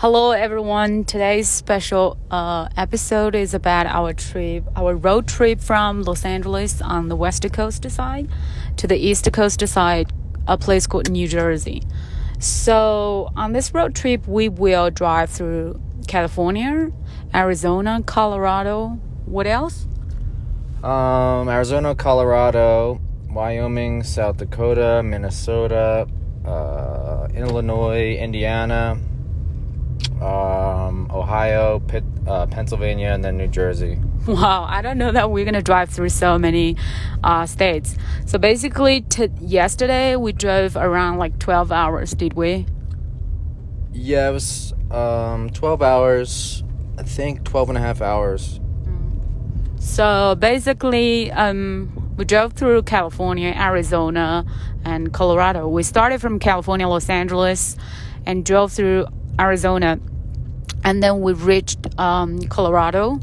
Hello, everyone. Today's special uh, episode is about our trip, our road trip from Los Angeles on the west coast side to the east coast side, a place called New Jersey. So, on this road trip, we will drive through California, Arizona, Colorado. What else? Um, Arizona, Colorado, Wyoming, South Dakota, Minnesota, uh, Illinois, Indiana um, Ohio, Pitt, uh, Pennsylvania, and then New Jersey. Wow, I don't know that we're gonna drive through so many uh, states. So basically, t- yesterday we drove around like 12 hours, did we? Yeah, it was um, 12 hours, I think 12 and a half hours. So basically, um, we drove through California, Arizona, and Colorado. We started from California, Los Angeles, and drove through Arizona and then we reached um, Colorado,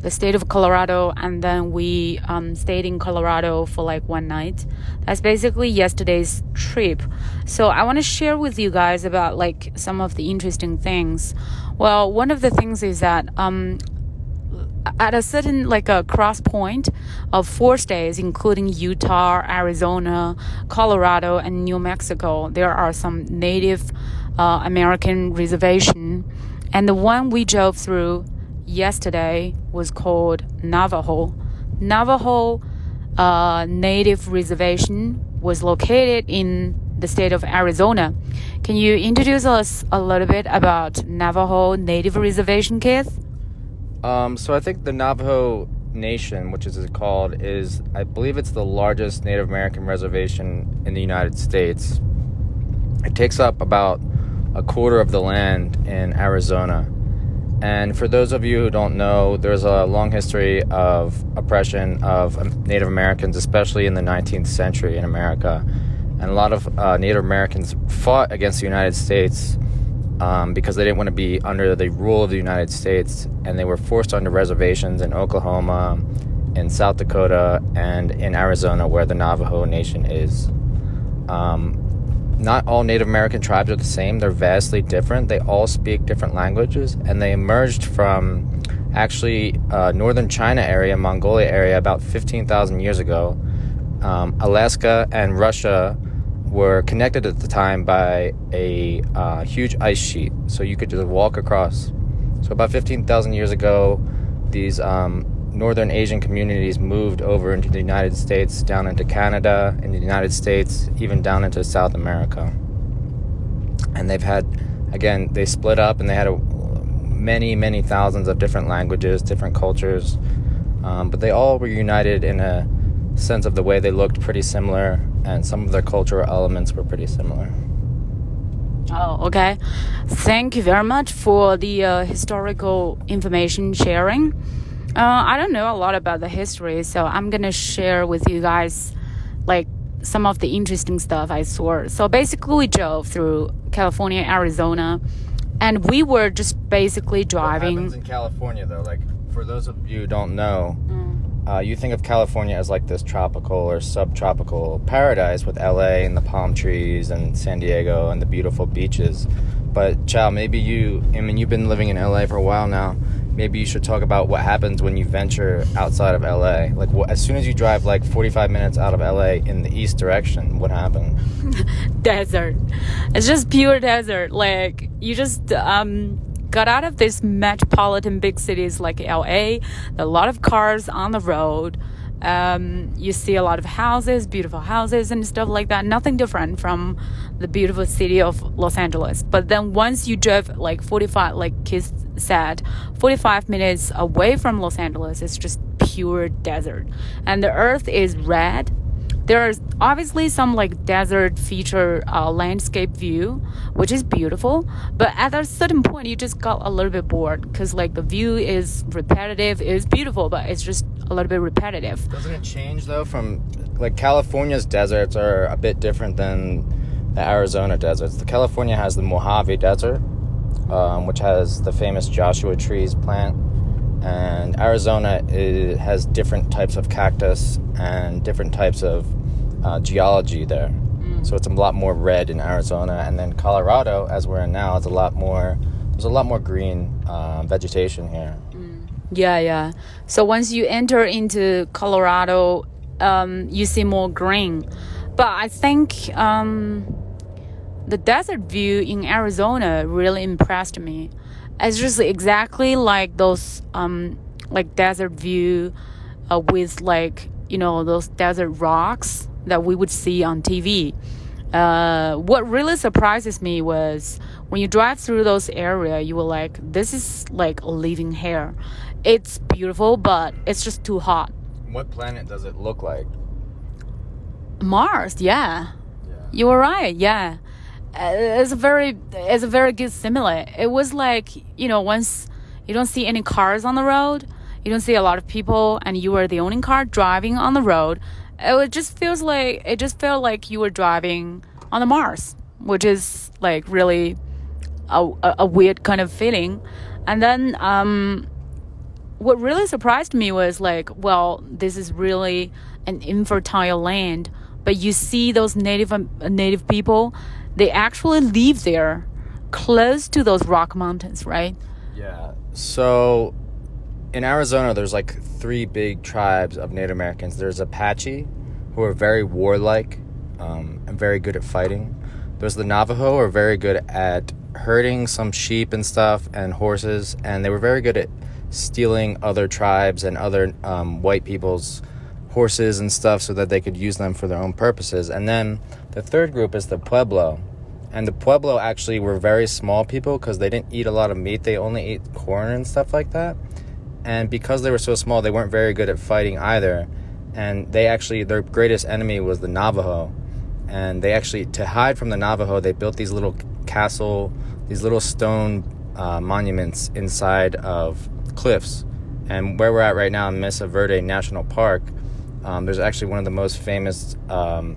the state of Colorado, and then we um, stayed in Colorado for like one night. That's basically yesterday's trip. So I want to share with you guys about like some of the interesting things. Well, one of the things is that um, at a certain like a cross point of four states including utah arizona colorado and new mexico there are some native uh, american reservation and the one we drove through yesterday was called Navajo. Navajo uh, Native Reservation was located in the state of Arizona. Can you introduce us a little bit about Navajo Native Reservation, Keith? Um, so I think the Navajo Nation, which is called, is I believe it's the largest Native American reservation in the United States. It takes up about a quarter of the land in Arizona. And for those of you who don't know, there's a long history of oppression of Native Americans, especially in the 19th century in America. And a lot of uh, Native Americans fought against the United States um, because they didn't want to be under the rule of the United States. And they were forced onto reservations in Oklahoma, in South Dakota, and in Arizona, where the Navajo Nation is. Um, not all Native American tribes are the same. They're vastly different. They all speak different languages, and they emerged from actually uh, northern China area, Mongolia area, about 15,000 years ago. Um, Alaska and Russia were connected at the time by a uh, huge ice sheet, so you could just walk across. So about 15,000 years ago, these um, northern Asian communities moved over into the United States, down into Canada, in the United States, even down into South America. And they've had, again, they split up and they had a, many, many thousands of different languages, different cultures, um, but they all were united in a sense of the way they looked pretty similar, and some of their cultural elements were pretty similar. Oh, okay. Thank you very much for the uh, historical information sharing. Uh, I don't know a lot about the history, so I'm gonna share with you guys like some of the interesting stuff I saw. So basically, we drove through California, Arizona, and we were just basically driving. In California, though, like for those of you who don't know, mm. uh, you think of California as like this tropical or subtropical paradise with LA and the palm trees and San Diego and the beautiful beaches. But Chow, maybe you, I mean, you've been living in LA for a while now maybe you should talk about what happens when you venture outside of LA. Like, as soon as you drive like 45 minutes out of LA in the east direction, what happened? desert. It's just pure desert. Like, you just um, got out of this metropolitan big cities like LA, a lot of cars on the road. Um, you see a lot of houses, beautiful houses, and stuff like that. Nothing different from the beautiful city of Los Angeles. But then once you drive like 45, like Keith said, 45 minutes away from Los Angeles, it's just pure desert. And the earth is red. There's obviously some like desert feature uh, landscape view which is beautiful. But at a certain point you just got a little bit bored because like the view is repetitive it's beautiful but it's just a little bit repetitive. Doesn't it change though from like california's deserts are a bit different than the arizona deserts. The california has the mojave desert um, which has the famous joshua trees plant and Arizona has different types of cactus and different types of uh, geology there. Mm. So it's a lot more red in Arizona, and then Colorado, as we're in now, is a lot more there's a lot more green uh, vegetation here. Yeah, yeah. So once you enter into Colorado, um, you see more green. But I think um, the desert view in Arizona really impressed me. It's just exactly like those um, like desert view uh, with like you know those desert rocks that we would see on TV. Uh, what really surprises me was when you drive through those area, you were like, "This is like living here." It's beautiful, but it's just too hot. What planet does it look like? Mars, yeah, Yeah. you were right. Yeah, it's a very, it's a very good simile. It was like you know once you don't see any cars on the road, you don't see a lot of people, and you were the only car driving on the road. It just feels like it just felt like you were driving on the Mars, which is like really a, a, a weird kind of feeling. And then um, what really surprised me was like, well, this is really an infertile land, but you see those native um, native people, they actually live there, close to those rock mountains, right? Yeah. So in Arizona, there's like three big tribes of Native Americans. There's Apache, who are very warlike um, and very good at fighting. There's the Navajo, who are very good at herding some sheep and stuff and horses, and they were very good at stealing other tribes and other um, white people's horses and stuff so that they could use them for their own purposes. And then the third group is the Pueblo. And the Pueblo actually were very small people because they didn't eat a lot of meat. They only ate corn and stuff like that. And because they were so small, they weren't very good at fighting either. And they actually, their greatest enemy was the Navajo. And they actually, to hide from the Navajo, they built these little castle, these little stone uh, monuments inside of cliffs. And where we're at right now in Mesa Verde National Park, um, there's actually one of the most famous um,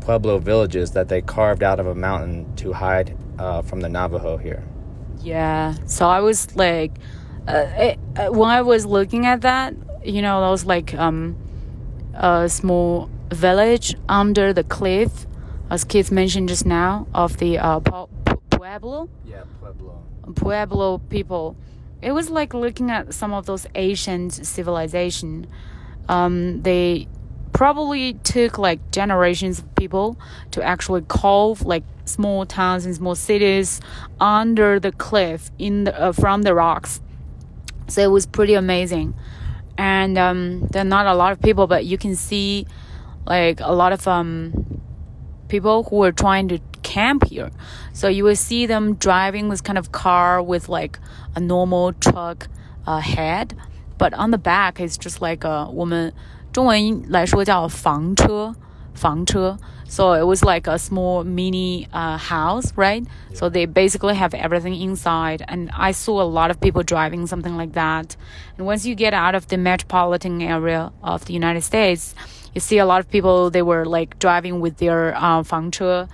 Pueblo villages that they carved out of a mountain to hide uh, from the Navajo here. Yeah. So I was like, uh, it, uh, when I was looking at that, you know, those like um, a small village under the cliff, as Keith mentioned just now, of the uh, Pu- Pu- Pueblo. Yeah, Pueblo. Pueblo people. It was like looking at some of those ancient civilization. Um, they probably took like generations of people to actually carve like small towns and small cities under the cliff in the, uh, from the rocks. So it was pretty amazing. And um, there are not a lot of people, but you can see like a lot of um, people who are trying to camp here. So you will see them driving this kind of car with like a normal truck uh, head, but on the back it's just like a 我们中文来说叫房车，房车。So it was like a small mini uh, house, right? So they basically have everything inside. And I saw a lot of people driving something like that. And once you get out of the metropolitan area of the United States, you see a lot of people, they were like driving with their uh, 房车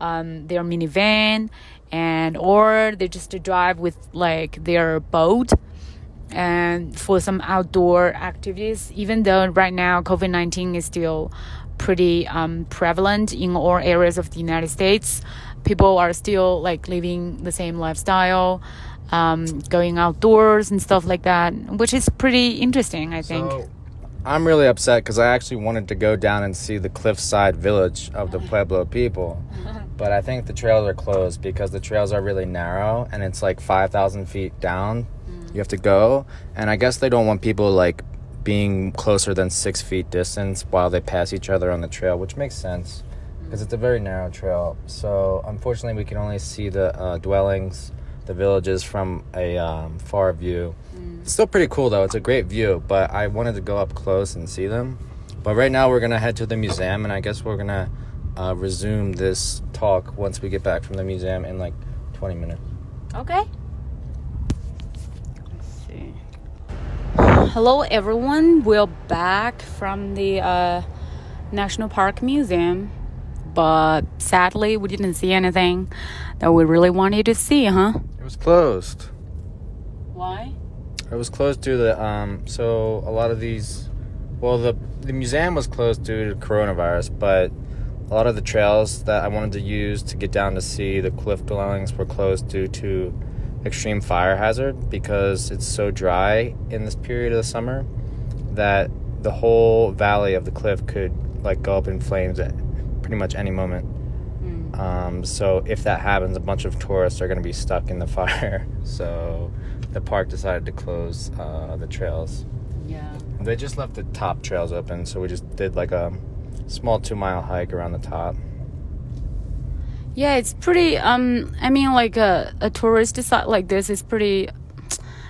um, their minivan and or they just drive with like their boat and for some outdoor activities even though right now covid-19 is still pretty um, prevalent in all areas of the united states people are still like living the same lifestyle um, going outdoors and stuff like that which is pretty interesting i think So, I'm really upset because I actually wanted to go down and see the cliffside village of the Pueblo people. But I think the trails are closed because the trails are really narrow and it's like 5,000 feet down. You have to go. And I guess they don't want people like being closer than six feet distance while they pass each other on the trail, which makes sense because it's a very narrow trail. So unfortunately, we can only see the uh, dwellings, the villages from a um, far view. It's still pretty cool though. It's a great view, but I wanted to go up close and see them. But right now we're gonna head to the museum, and I guess we're gonna uh, resume this talk once we get back from the museum in like 20 minutes. Okay. Let's see. Hello, everyone. We're back from the uh, National Park Museum, but sadly, we didn't see anything that we really wanted to see, huh? It was closed. Why? It was closed due to the, um. So a lot of these, well, the the museum was closed due to coronavirus, but a lot of the trails that I wanted to use to get down to see the cliff dwellings were closed due to extreme fire hazard because it's so dry in this period of the summer that the whole valley of the cliff could like go up in flames at pretty much any moment. Mm. Um, so if that happens, a bunch of tourists are going to be stuck in the fire. So the park decided to close uh, the trails. Yeah. They just left the top trails open, so we just did like a small two mile hike around the top. Yeah, it's pretty. Um, I mean, like a a tourist site like this is pretty.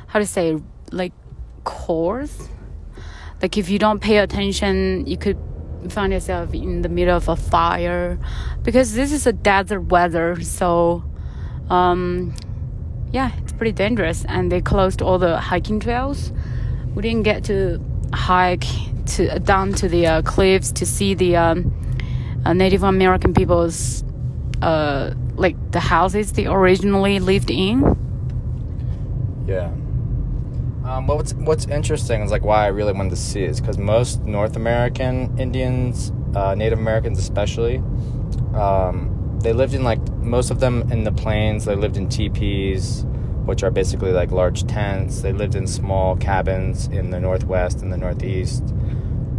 How to say, like, coarse. Like if you don't pay attention, you could find yourself in the middle of a fire, because this is a desert weather. So, um, yeah, it's pretty dangerous, and they closed all the hiking trails. We didn't get to hike to down to the uh, cliffs to see the um, uh, Native American people's uh, like the houses they originally lived in. Yeah. Um, what's what's interesting is like why I really wanted to see is because most North American Indians, uh, Native Americans especially, um, they lived in like most of them in the plains. They lived in teepees, which are basically like large tents. They lived in small cabins in the northwest and the northeast.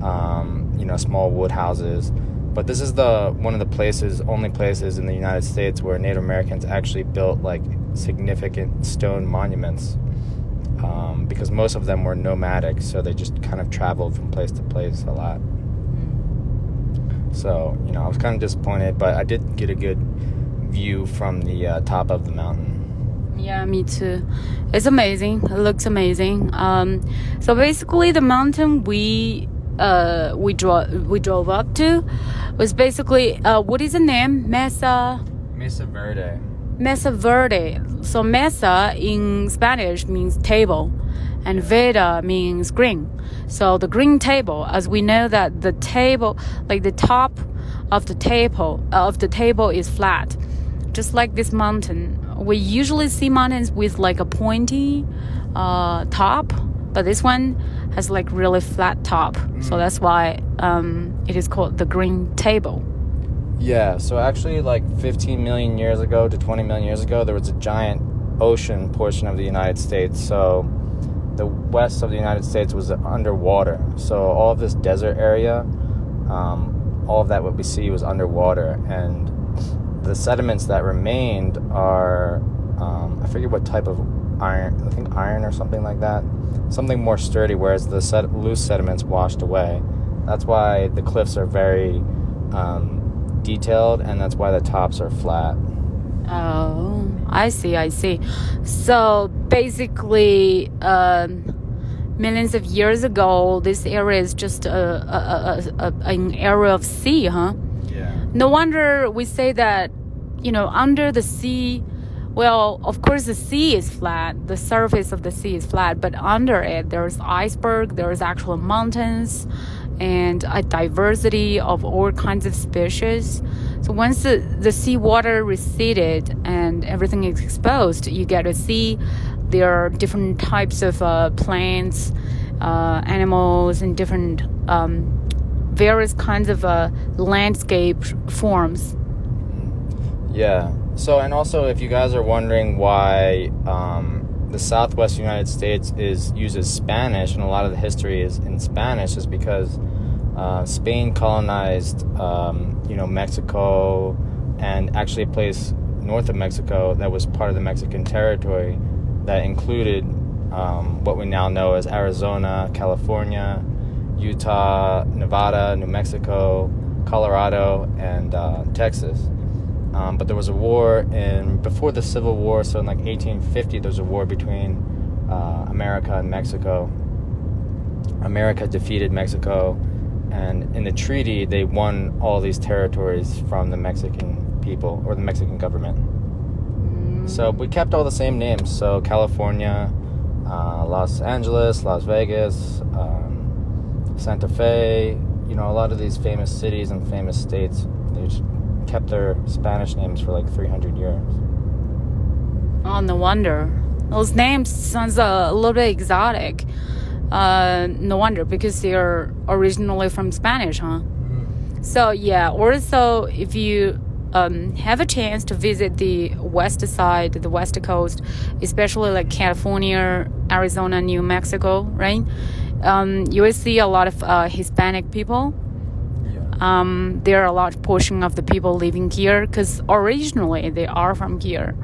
Um, you know, small wood houses. But this is the one of the places, only places in the United States where Native Americans actually built like significant stone monuments. Um, because most of them were nomadic, so they just kind of traveled from place to place a lot. So, you know, I was kind of disappointed, but I did get a good view from the uh, top of the mountain. Yeah, me too. It's amazing. It looks amazing. Um, so basically, the mountain we uh, we drove we drove up to was basically uh, what is the name? Mesa? Mesa Verde. Mesa Verde. So Mesa in Spanish means table and Verde means green. So the green table as we know that the table like the top of the table of the table is flat. Just like this mountain. We usually see mountains with like a pointy uh, top but this one has like really flat top. Mm. so that's why um, it is called the green table. Yeah so actually like 15 million years ago to 20 million years ago there was a giant ocean portion of the united states. So the west of the united states was underwater. So all of this desert area um, all of that what we see was underwater. And the sediments that remained are um, i forget what type of iron i think iron or something like that something more sturdy, whereas the set, loose sediments washed away. That's why the cliffs are very um, detailed, and that's why the tops are flat. Oh, I see, I see. So basically, um, millions of years ago, this area is just a, a, a, an area of sea, huh? Yeah. No wonder we say that, you know, under the sea well, of course, the sea is flat. The surface of the sea is flat, but under it, there's iceberg, there's actual mountains, and a diversity of all kinds of species. So once the, the seawater receded and everything is exposed, you get to see there are different types of uh, plants, uh, animals, and different um, various kinds of uh, landscape forms. Yeah, so, and also, if you guys are wondering why um, the Southwest United States is uses Spanish, and a lot of the history is in Spanish, is because uh, Spain colonized, um, you know, Mexico, and actually a place north of Mexico that was part of the Mexican territory that included um, what we now know as Arizona, California, Utah, Nevada, New Mexico, Colorado, and uh, Texas. Um, but there was a war in before the Civil War, so in like 1850, there was a war between uh, America and Mexico. America defeated Mexico, and in the treaty, they won all these territories from the Mexican people or the Mexican government. So we kept all the same names. So California, uh, Los Angeles, Las Vegas, um, Santa Fe. You know, a lot of these famous cities and famous states. They just kept their Spanish names for like 300 years. Oh, no wonder. Those names sounds a little bit exotic. Uh, no wonder because they're originally from Spanish, huh? Mm-hmm. So yeah. Also, if you um, have a chance to visit the west side, the west coast, especially like California, Arizona, New Mexico, right? Um, you will see a lot of uh, Hispanic people. Um, there are a large portion of the people living here because originally they are from here.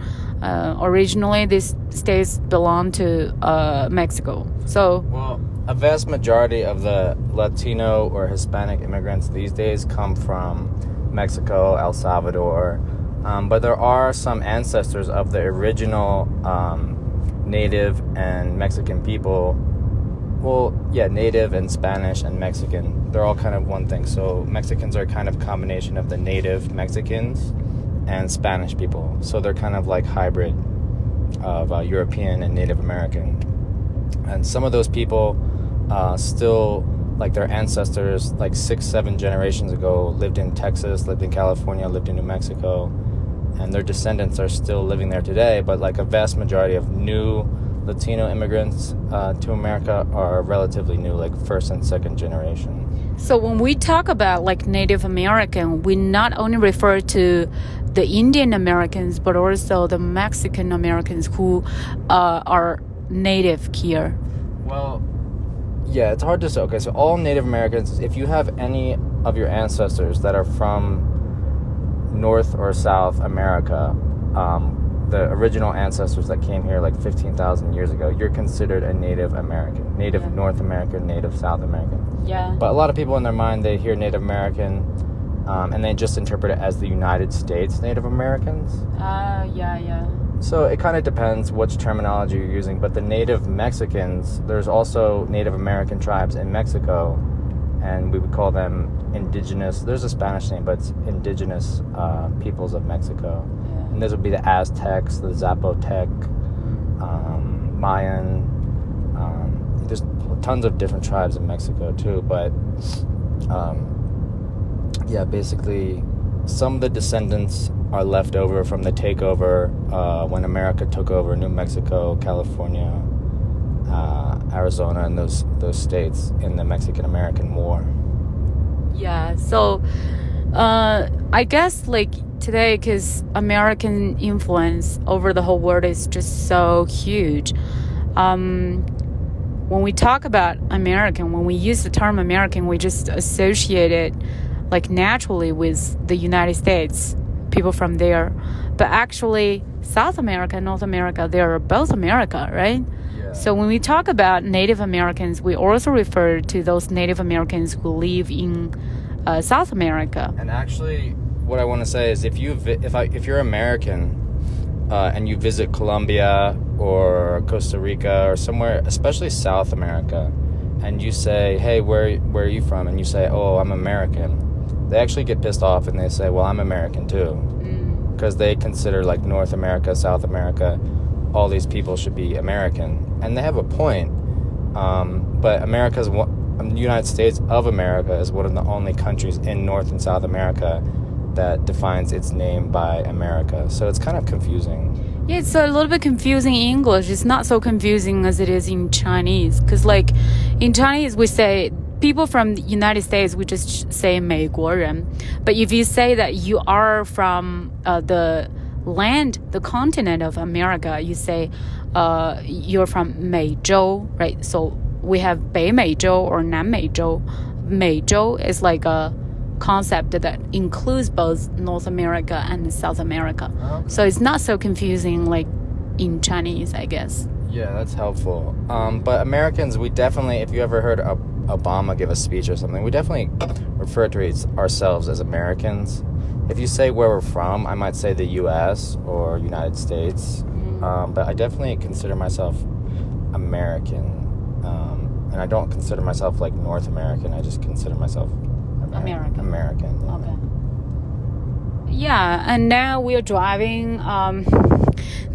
Uh, originally, these states belong to uh, Mexico. So, well, a vast majority of the Latino or Hispanic immigrants these days come from Mexico, El Salvador, um, but there are some ancestors of the original um, native and Mexican people. Well, yeah, native and Spanish and Mexican, they're all kind of one thing. So Mexicans are kind of combination of the native Mexicans and Spanish people. So they're kind of like hybrid of uh, European and Native American. And some of those people uh, still like their ancestors like six seven generations ago lived in texas lived in california lived in new mexico and their descendants are still living there today but like a vast majority of new latino immigrants uh, to america are relatively new like first and second generation so when we talk about like native american we not only refer to the indian americans but also the mexican americans who uh, are native here well yeah, it's hard to say. Okay, so all Native Americans, if you have any of your ancestors that are from North or South America, um, the original ancestors that came here like 15,000 years ago, you're considered a Native American, Native yeah. North American, Native South American. Yeah. But a lot of people in their mind, they hear Native American um, and they just interpret it as the United States Native Americans. Uh, yeah, yeah. So it kind of depends which terminology you're using, but the native Mexicans, there's also Native American tribes in Mexico, and we would call them indigenous. There's a Spanish name, but it's indigenous uh, peoples of Mexico. And those would be the Aztecs, the Zapotec, um, Mayan. Um, there's tons of different tribes in Mexico too, but um, yeah, basically, some of the descendants are left over from the takeover uh, when America took over New Mexico, California, uh, Arizona, and those those states in the Mexican American War. Yeah, so uh, I guess like today, because American influence over the whole world is just so huge. Um, when we talk about American, when we use the term American, we just associate it like naturally with the United States people from there. But actually, South America and North America, they are both America, right? Yeah. So when we talk about Native Americans, we also refer to those Native Americans who live in uh, South America. And actually, what I want to say is, if you if I if you're American uh, and you visit Colombia or Costa Rica or somewhere, especially South America, and you say, "Hey, where where are you from?" and you say, "Oh, I'm American." they actually get pissed off and they say, "Well, I'm American too," because mm. they consider like North America, South America, all these people should be American, and they have a point. Um, but America's one, the United States of America is one of the only countries in North and South America that defines its name by America. So it's kind of confusing. Yeah, it's a little bit confusing in English. It's not so confusing as it is in Chinese. Because, like, in Chinese, we say people from the United States we just say 美国人 but if you say that you are from uh, the land the continent of America you say uh, you're from 美洲 right so we have 北美洲 or 南美洲美洲 is like a concept that includes both North America and South America okay. so it's not so confusing like in Chinese I guess yeah, that's helpful. Um, but Americans, we definitely, if you ever heard Obama give a speech or something, we definitely refer to ourselves as Americans. If you say where we're from, I might say the U.S. or United States, mm-hmm. um, but I definitely consider myself American, um, and I don't consider myself like North American. I just consider myself American. American. Yeah. Okay. Yeah, and now we are driving. Um,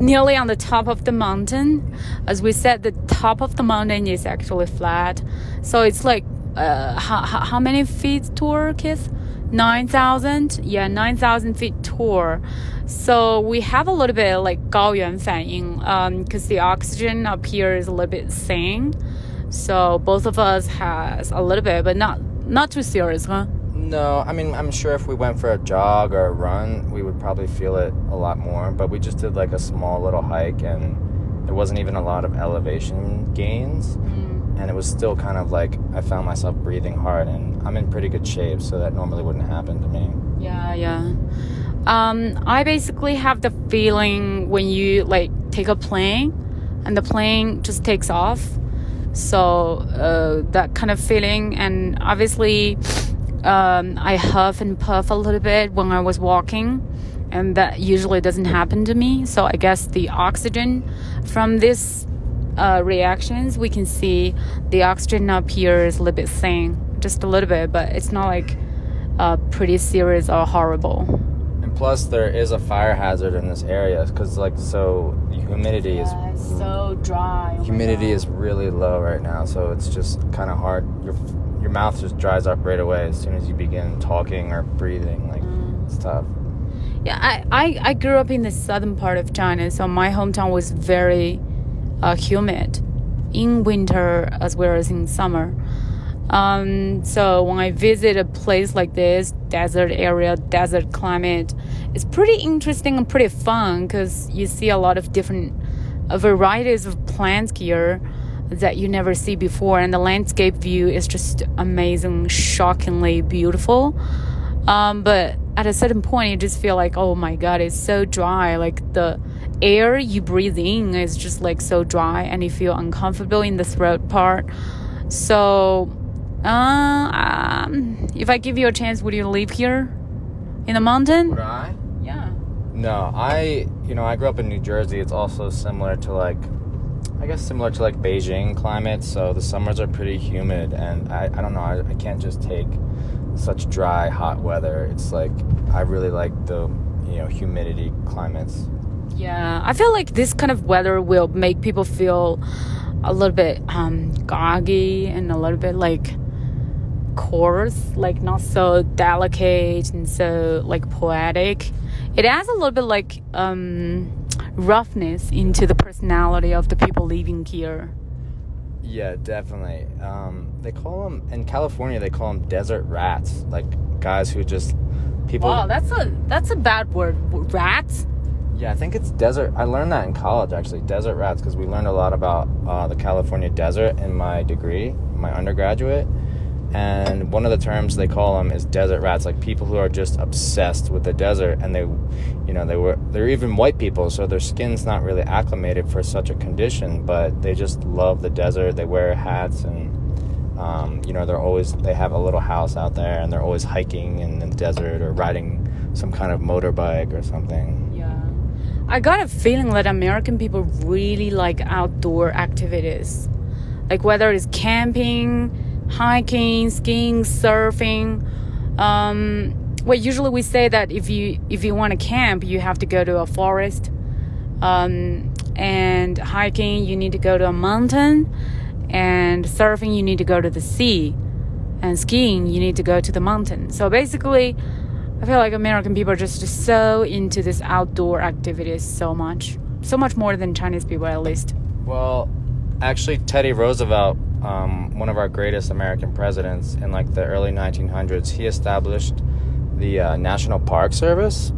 nearly on the top of the mountain. As we said, the top of the mountain is actually flat. So it's like, uh, how, how many feet tour, Keith? 9,000? Yeah, 9,000 feet tour. So we have a little bit like 高原反应 because um, the oxygen up here is a little bit thin. So both of us has a little bit, but not not too serious, huh? No, I mean, I'm sure if we went for a jog or a run, we would probably feel it a lot more. But we just did like a small little hike, and there wasn't even a lot of elevation gains. Mm. And it was still kind of like I found myself breathing hard, and I'm in pretty good shape, so that normally wouldn't happen to me. Yeah, yeah. Um, I basically have the feeling when you like take a plane and the plane just takes off. So uh, that kind of feeling, and obviously, um, I huff and puff a little bit when I was walking, and that usually doesn't happen to me. So I guess the oxygen from this uh, reactions, we can see the oxygen up here is a little bit thin, just a little bit, but it's not like uh, pretty serious or horrible. And plus, there is a fire hazard in this area because, like, so the humidity is Yeah, it's so dry. Oh humidity is really low right now, so it's just kind of hard. Your your mouth just dries up right away as soon as you begin talking or breathing. Like Mm. it's tough. Yeah, I, I, I grew up in the southern part of China, so my hometown was very uh, humid in winter as well as in summer. Um, so when I visit a place like this, desert area, desert climate, it's pretty interesting and pretty fun because you see a lot of different uh, varieties of plants here that you never see before, and the landscape view is just amazing, shockingly beautiful. Um, but at a certain point, you just feel like, oh my god, it's so dry. Like the air you breathe in is just like so dry, and you feel uncomfortable in the throat part. So, uh, um, if I give you a chance, would you live here in the mountain? Would I? Yeah. No, I you know I grew up in New Jersey. It's also similar to like I guess similar to like Beijing climate. So the summers are pretty humid, and I I don't know I, I can't just take such dry hot weather. It's like I really like the you know humidity climates. Yeah, I feel like this kind of weather will make people feel a little bit um, goggy and a little bit like coarse, like not so delicate and so like poetic. It adds a little bit like um, roughness into the personality of the people living here. Yeah, definitely. Um, they call them in California. They call them desert rats, like guys who just people. Wow, that's a that's a bad word. Rats. Yeah, I think it's desert. I learned that in college actually, desert rats, because we learned a lot about uh, the California desert in my degree, my undergraduate. And one of the terms they call them is desert rats, like people who are just obsessed with the desert, and they, you know, they were they're even white people, so their skin's not really acclimated for such a condition, but they just love the desert. They wear hats and. Um, you know, they're always they have a little house out there, and they're always hiking in the desert or riding some kind of motorbike or something. Yeah. I got a feeling that American people really like outdoor activities. Like whether it's camping, hiking, skiing, surfing. Um, well, usually we say that if you if you want to camp, you have to go to a forest. Um, and hiking, you need to go to a mountain. And surfing, you need to go to the sea. And skiing, you need to go to the mountain. So basically, I feel like American people are just, just so into this outdoor activities so much. So much more than Chinese people, at least. Well, actually, Teddy Roosevelt, um, one of our greatest American presidents in like the early 1900s, he established the uh, National Park Service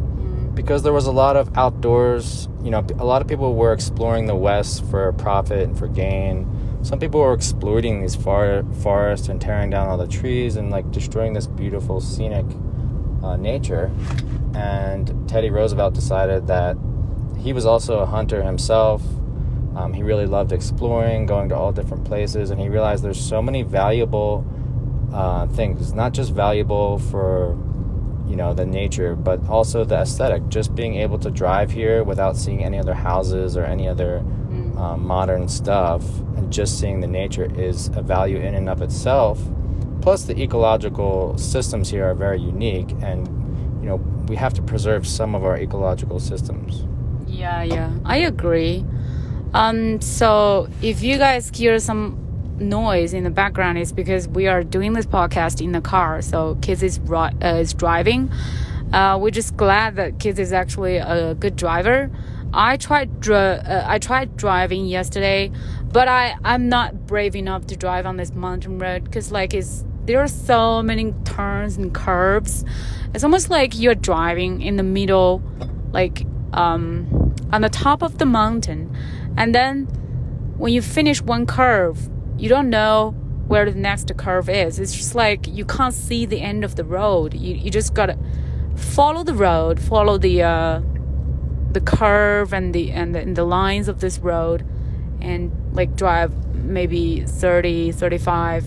because there was a lot of outdoors. You know, a lot of people were exploring the West for profit and for gain. Some people were exploiting these far forests and tearing down all the trees and like destroying this beautiful scenic uh, nature. And Teddy Roosevelt decided that he was also a hunter himself. Um, he really loved exploring, going to all different places, and he realized there's so many valuable uh, things. Not just valuable for you know the nature, but also the aesthetic. Just being able to drive here without seeing any other houses or any other uh, modern stuff, and just seeing the nature is a value in and of itself. Plus, the ecological systems here are very unique, and you know we have to preserve some of our ecological systems. Yeah, yeah, I agree. Um, so if you guys hear some noise in the background, it's because we are doing this podcast in the car. So Keith is uh, is driving. Uh, we're just glad that Keith is actually a good driver. I tried dri- uh, I tried driving yesterday, but I I'm not brave enough to drive on this mountain road because like it's there are so many turns and curves. It's almost like you're driving in the middle, like um, on the top of the mountain, and then when you finish one curve, you don't know where the next curve is. It's just like you can't see the end of the road. You you just gotta follow the road, follow the uh, the curve and the and the, and the lines of this road, and like drive maybe 30, 35.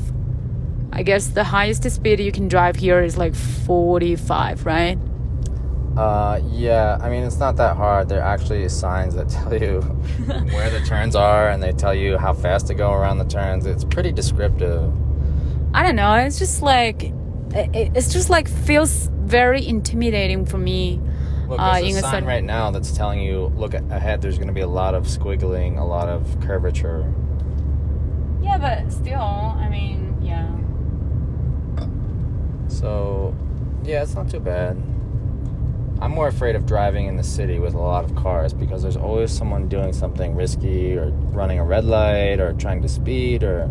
I guess the highest speed you can drive here is like 45, right? Uh, yeah, I mean, it's not that hard. There are actually signs that tell you where the turns are and they tell you how fast to go around the turns. It's pretty descriptive. I don't know. It's just like, it's just like feels very intimidating for me. Look, uh, there's uh, a sign right now that's telling you, look ahead, there's going to be a lot of squiggling, a lot of curvature. Yeah, but still, I mean, yeah. So, yeah, it's not too bad. I'm more afraid of driving in the city with a lot of cars because there's always someone doing something risky or running a red light or trying to speed or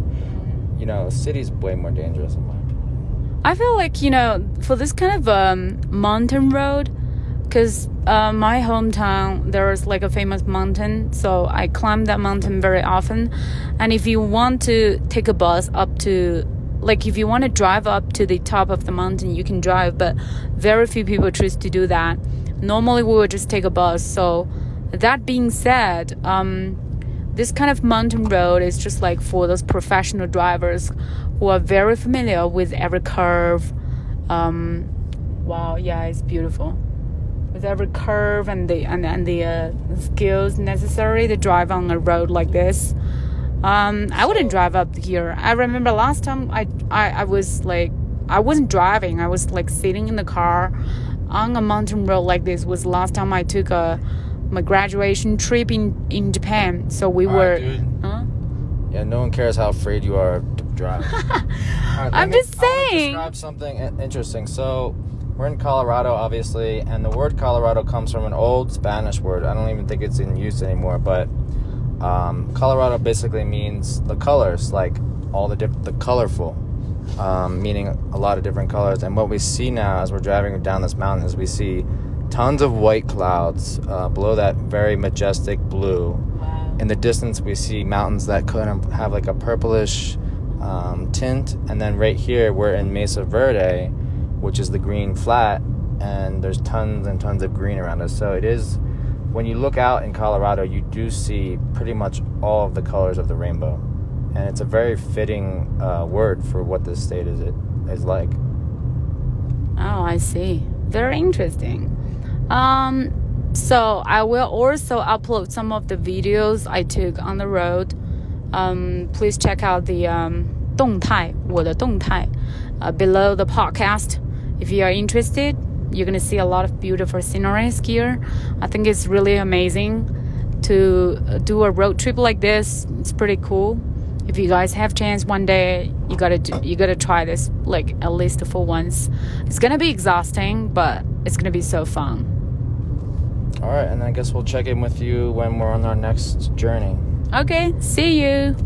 you know, the city's way more dangerous in my opinion. I feel like, you know, for this kind of um, mountain road, because uh, my hometown there is like a famous mountain so i climb that mountain very often and if you want to take a bus up to like if you want to drive up to the top of the mountain you can drive but very few people choose to do that. Normally we would just take a bus. So that being said um, this kind of mountain road is just like for those professional drivers who are very familiar with every curve. Um, wow yeah it's beautiful. With every curve and the and, and the uh, skills necessary to drive on a road like this um, I wouldn't drive up here. I remember last time I, I, I was like, I wasn't driving. I was like sitting in the car on a mountain road like this. Was last time I took a my graduation trip in in Japan. So we All were. Right, huh? Yeah, no one cares how afraid you are to drive. right, I'm just me, saying. Describe something interesting. So we're in Colorado, obviously, and the word Colorado comes from an old Spanish word. I don't even think it's in use anymore, but um, Colorado basically means the colors, like all the diff- the colorful, um, meaning a lot of different colors. And what we see now as we're driving down this mountain is we see tons of white clouds uh, below that very majestic blue. Wow. In the distance, we see mountains that kind of have like a purplish um, tint, and then right here we're in Mesa Verde, which is the green flat, and there's tons and tons of green around us. So it is when you look out in Colorado, you do see pretty much all of the colors of the rainbow, and it's a very fitting uh, word for what this state is it is like. Oh, I see. Very interesting. Um, so I will also upload some of the videos I took on the road. Um, please check out the um, 动态我的动态 uh, below the podcast if you are interested you're gonna see a lot of beautiful sceneries here. I think it's really amazing to uh, do a road trip like this. It's pretty cool. If you guys have chance one day, you gotta do, you gotta try this like at least for once. It's gonna be exhausting, but it's gonna be so fun. All right, and I guess we'll check in with you when we're on our next journey. Okay, see you.